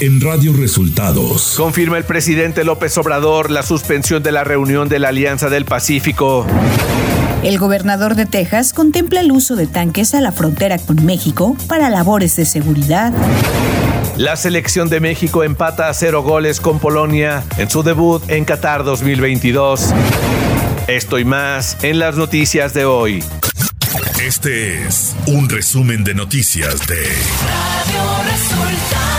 en Radio Resultados. Confirma el presidente López Obrador la suspensión de la reunión de la Alianza del Pacífico. El gobernador de Texas contempla el uso de tanques a la frontera con México para labores de seguridad. La selección de México empata a cero goles con Polonia en su debut en Qatar 2022. Esto y más en las noticias de hoy. Este es un resumen de noticias de Radio Resultados.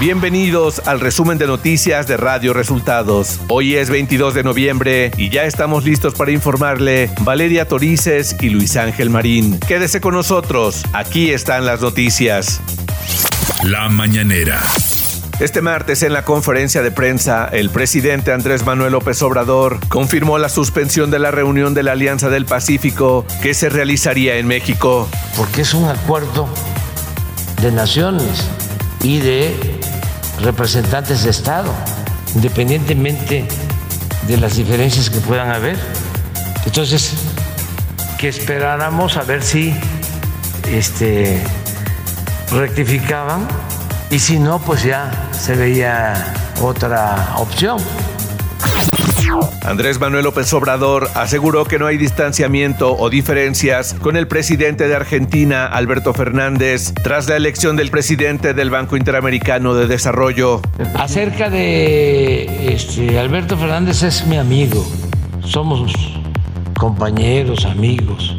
Bienvenidos al resumen de noticias de Radio Resultados. Hoy es 22 de noviembre y ya estamos listos para informarle Valeria Torices y Luis Ángel Marín. Quédese con nosotros, aquí están las noticias. La mañanera. Este martes en la conferencia de prensa, el presidente Andrés Manuel López Obrador confirmó la suspensión de la reunión de la Alianza del Pacífico que se realizaría en México. Porque es un acuerdo de naciones y de representantes de Estado, independientemente de las diferencias que puedan haber. Entonces, que esperáramos a ver si este, rectificaban y si no, pues ya se veía otra opción. Andrés Manuel López Obrador aseguró que no hay distanciamiento o diferencias con el presidente de Argentina, Alberto Fernández, tras la elección del presidente del Banco Interamericano de Desarrollo. Acerca de este, Alberto Fernández es mi amigo, somos compañeros, amigos,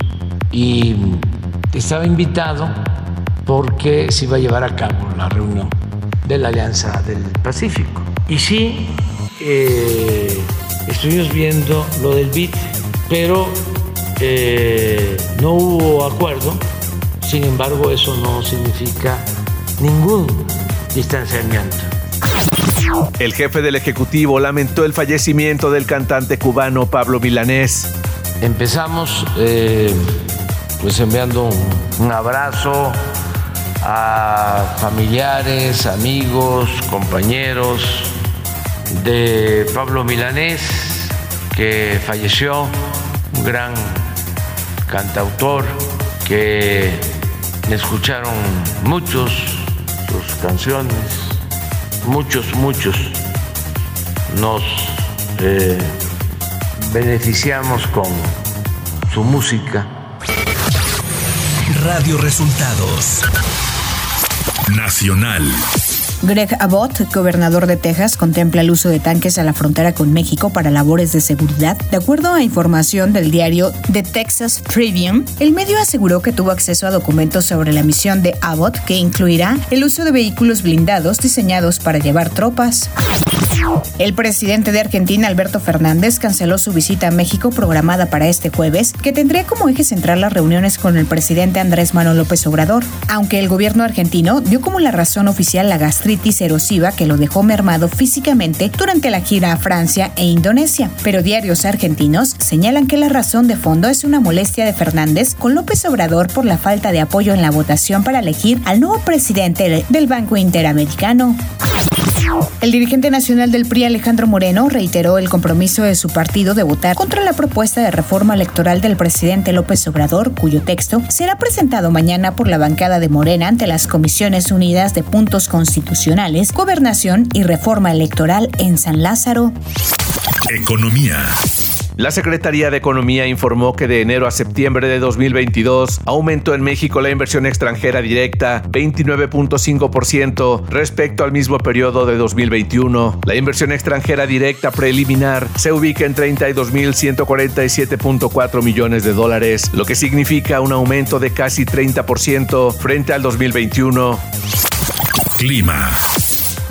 y estaba invitado porque se iba a llevar a cabo la reunión de la Alianza del Pacífico. Y sí, eh, estuvimos viendo lo del BIT, pero eh, no hubo acuerdo. Sin embargo, eso no significa ningún distanciamiento. El jefe del Ejecutivo lamentó el fallecimiento del cantante cubano Pablo Milanés. Empezamos eh, pues enviando un abrazo a familiares, amigos, compañeros de Pablo Milanés, que falleció, un gran cantautor que escucharon muchos sus canciones, muchos, muchos nos eh, beneficiamos con su música. Radio Resultados Nacional. Greg Abbott, gobernador de Texas, contempla el uso de tanques a la frontera con México para labores de seguridad. De acuerdo a información del diario The Texas Tribune, el medio aseguró que tuvo acceso a documentos sobre la misión de Abbott que incluirá el uso de vehículos blindados diseñados para llevar tropas. El presidente de Argentina, Alberto Fernández, canceló su visita a México programada para este jueves, que tendría como eje central las reuniones con el presidente Andrés Manuel López Obrador, aunque el gobierno argentino dio como la razón oficial la gastritis erosiva que lo dejó mermado físicamente durante la gira a Francia e Indonesia. Pero diarios argentinos señalan que la razón de fondo es una molestia de Fernández con López Obrador por la falta de apoyo en la votación para elegir al nuevo presidente del Banco Interamericano. El dirigente nacional del PRI, Alejandro Moreno, reiteró el compromiso de su partido de votar contra la propuesta de reforma electoral del presidente López Obrador, cuyo texto será presentado mañana por la bancada de Morena ante las Comisiones Unidas de Puntos Constitucionales, Gobernación y Reforma Electoral en San Lázaro. Economía. La Secretaría de Economía informó que de enero a septiembre de 2022 aumentó en México la inversión extranjera directa 29.5% respecto al mismo periodo de 2021. La inversión extranjera directa preliminar se ubica en 32.147.4 millones de dólares, lo que significa un aumento de casi 30% frente al 2021. Clima.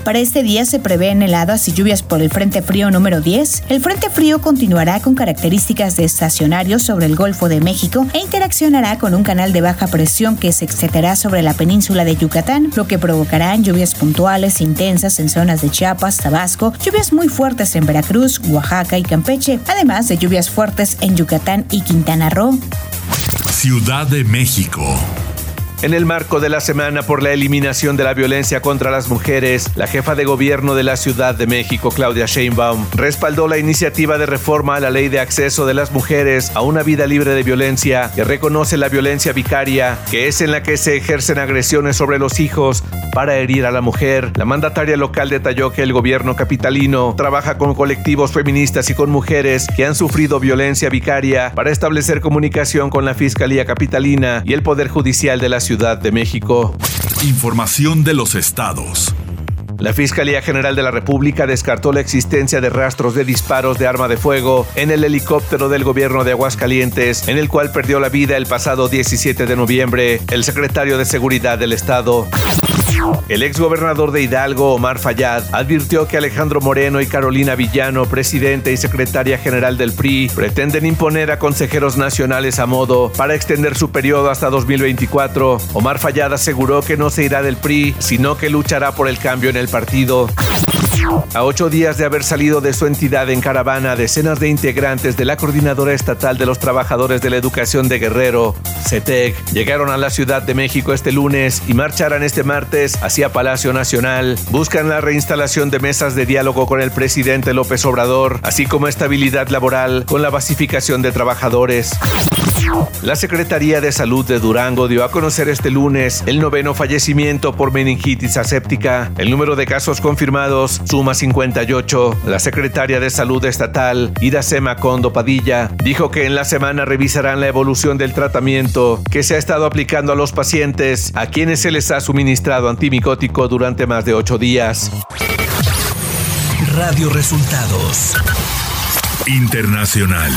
Para este día se prevén heladas y lluvias por el Frente Frío número 10. El Frente Frío continuará con características de estacionario sobre el Golfo de México e interaccionará con un canal de baja presión que se extenderá sobre la península de Yucatán, lo que provocará lluvias puntuales intensas en zonas de Chiapas, Tabasco, lluvias muy fuertes en Veracruz, Oaxaca y Campeche, además de lluvias fuertes en Yucatán y Quintana Roo. Ciudad de México. En el marco de la Semana por la Eliminación de la Violencia contra las Mujeres, la jefa de gobierno de la Ciudad de México, Claudia Sheinbaum, respaldó la iniciativa de reforma a la Ley de Acceso de las Mujeres a una vida libre de violencia que reconoce la violencia vicaria, que es en la que se ejercen agresiones sobre los hijos para herir a la mujer. La mandataria local detalló que el gobierno capitalino trabaja con colectivos feministas y con mujeres que han sufrido violencia vicaria para establecer comunicación con la Fiscalía Capitalina y el Poder Judicial de la Ciudad de México. Información de los estados. La Fiscalía General de la República descartó la existencia de rastros de disparos de arma de fuego en el helicóptero del gobierno de Aguascalientes, en el cual perdió la vida el pasado 17 de noviembre el secretario de Seguridad del Estado. El exgobernador de Hidalgo, Omar Fayad, advirtió que Alejandro Moreno y Carolina Villano, presidente y secretaria general del PRI, pretenden imponer a consejeros nacionales a modo para extender su periodo hasta 2024. Omar Fayad aseguró que no se irá del PRI, sino que luchará por el cambio en el partido. A ocho días de haber salido de su entidad en caravana, decenas de integrantes de la Coordinadora Estatal de los Trabajadores de la Educación de Guerrero, CETEC, llegaron a la Ciudad de México este lunes y marcharán este martes hacia Palacio Nacional. Buscan la reinstalación de mesas de diálogo con el presidente López Obrador, así como estabilidad laboral con la basificación de trabajadores. La Secretaría de Salud de Durango dio a conocer este lunes el noveno fallecimiento por meningitis aséptica. El número de casos confirmados suma 58. La secretaria de Salud Estatal, Iracema Condo Padilla, dijo que en la semana revisarán la evolución del tratamiento que se ha estado aplicando a los pacientes a quienes se les ha suministrado antimicótico durante más de ocho días. Radio Resultados Internacional.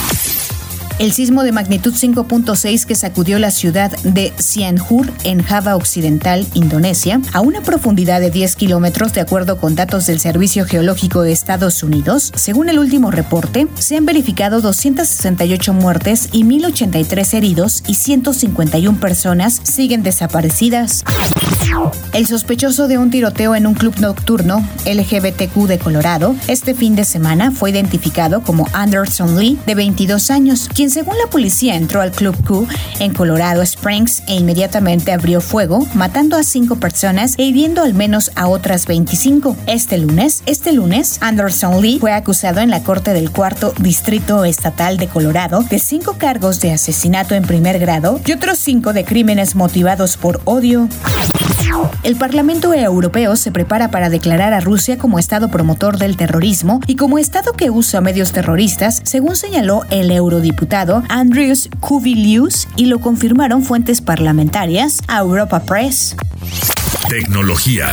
El sismo de magnitud 5.6 que sacudió la ciudad de Sihanouk en Java Occidental, Indonesia, a una profundidad de 10 kilómetros, de acuerdo con datos del Servicio Geológico de Estados Unidos, según el último reporte, se han verificado 268 muertes y 1.083 heridos y 151 personas siguen desaparecidas. El sospechoso de un tiroteo en un club nocturno LGBTQ de Colorado este fin de semana fue identificado como Anderson Lee, de 22 años, quien según la policía entró al Club Q en Colorado Springs e inmediatamente abrió fuego, matando a cinco personas e hiriendo al menos a otras 25. Este lunes, este lunes, Anderson Lee fue acusado en la corte del cuarto distrito estatal de Colorado de cinco cargos de asesinato en primer grado y otros cinco de crímenes motivados por odio. El Parlamento Europeo se prepara para declarar a Rusia como Estado promotor del terrorismo y como Estado que usa medios terroristas, según señaló el eurodiputado Andrius Kubilius y lo confirmaron fuentes parlamentarias a Europa Press. Tecnología.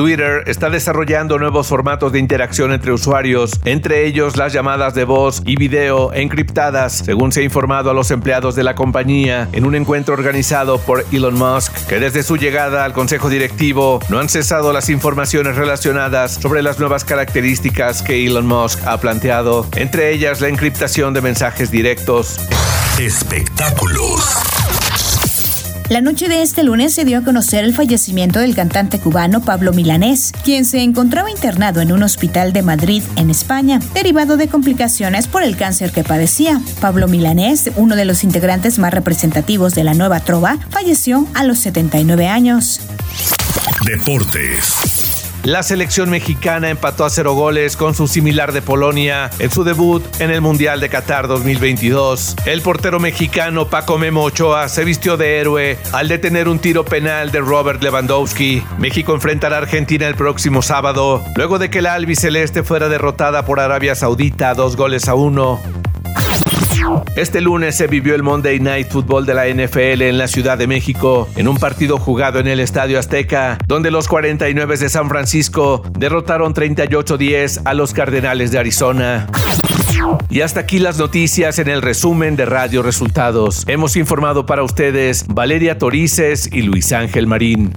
Twitter está desarrollando nuevos formatos de interacción entre usuarios, entre ellos las llamadas de voz y video encriptadas, según se ha informado a los empleados de la compañía en un encuentro organizado por Elon Musk, que desde su llegada al consejo directivo no han cesado las informaciones relacionadas sobre las nuevas características que Elon Musk ha planteado, entre ellas la encriptación de mensajes directos. Espectáculos. La noche de este lunes se dio a conocer el fallecimiento del cantante cubano Pablo Milanés, quien se encontraba internado en un hospital de Madrid, en España, derivado de complicaciones por el cáncer que padecía. Pablo Milanés, uno de los integrantes más representativos de la nueva trova, falleció a los 79 años. Deportes. La selección mexicana empató a cero goles con su similar de Polonia en su debut en el Mundial de Qatar 2022. El portero mexicano Paco Memo Ochoa se vistió de héroe al detener un tiro penal de Robert Lewandowski. México enfrentará a Argentina el próximo sábado, luego de que la albiceleste fuera derrotada por Arabia Saudita dos goles a uno. Este lunes se vivió el Monday Night Football de la NFL en la Ciudad de México, en un partido jugado en el Estadio Azteca, donde los 49 de San Francisco derrotaron 38-10 a los Cardenales de Arizona. Y hasta aquí las noticias en el resumen de Radio Resultados. Hemos informado para ustedes Valeria Torices y Luis Ángel Marín.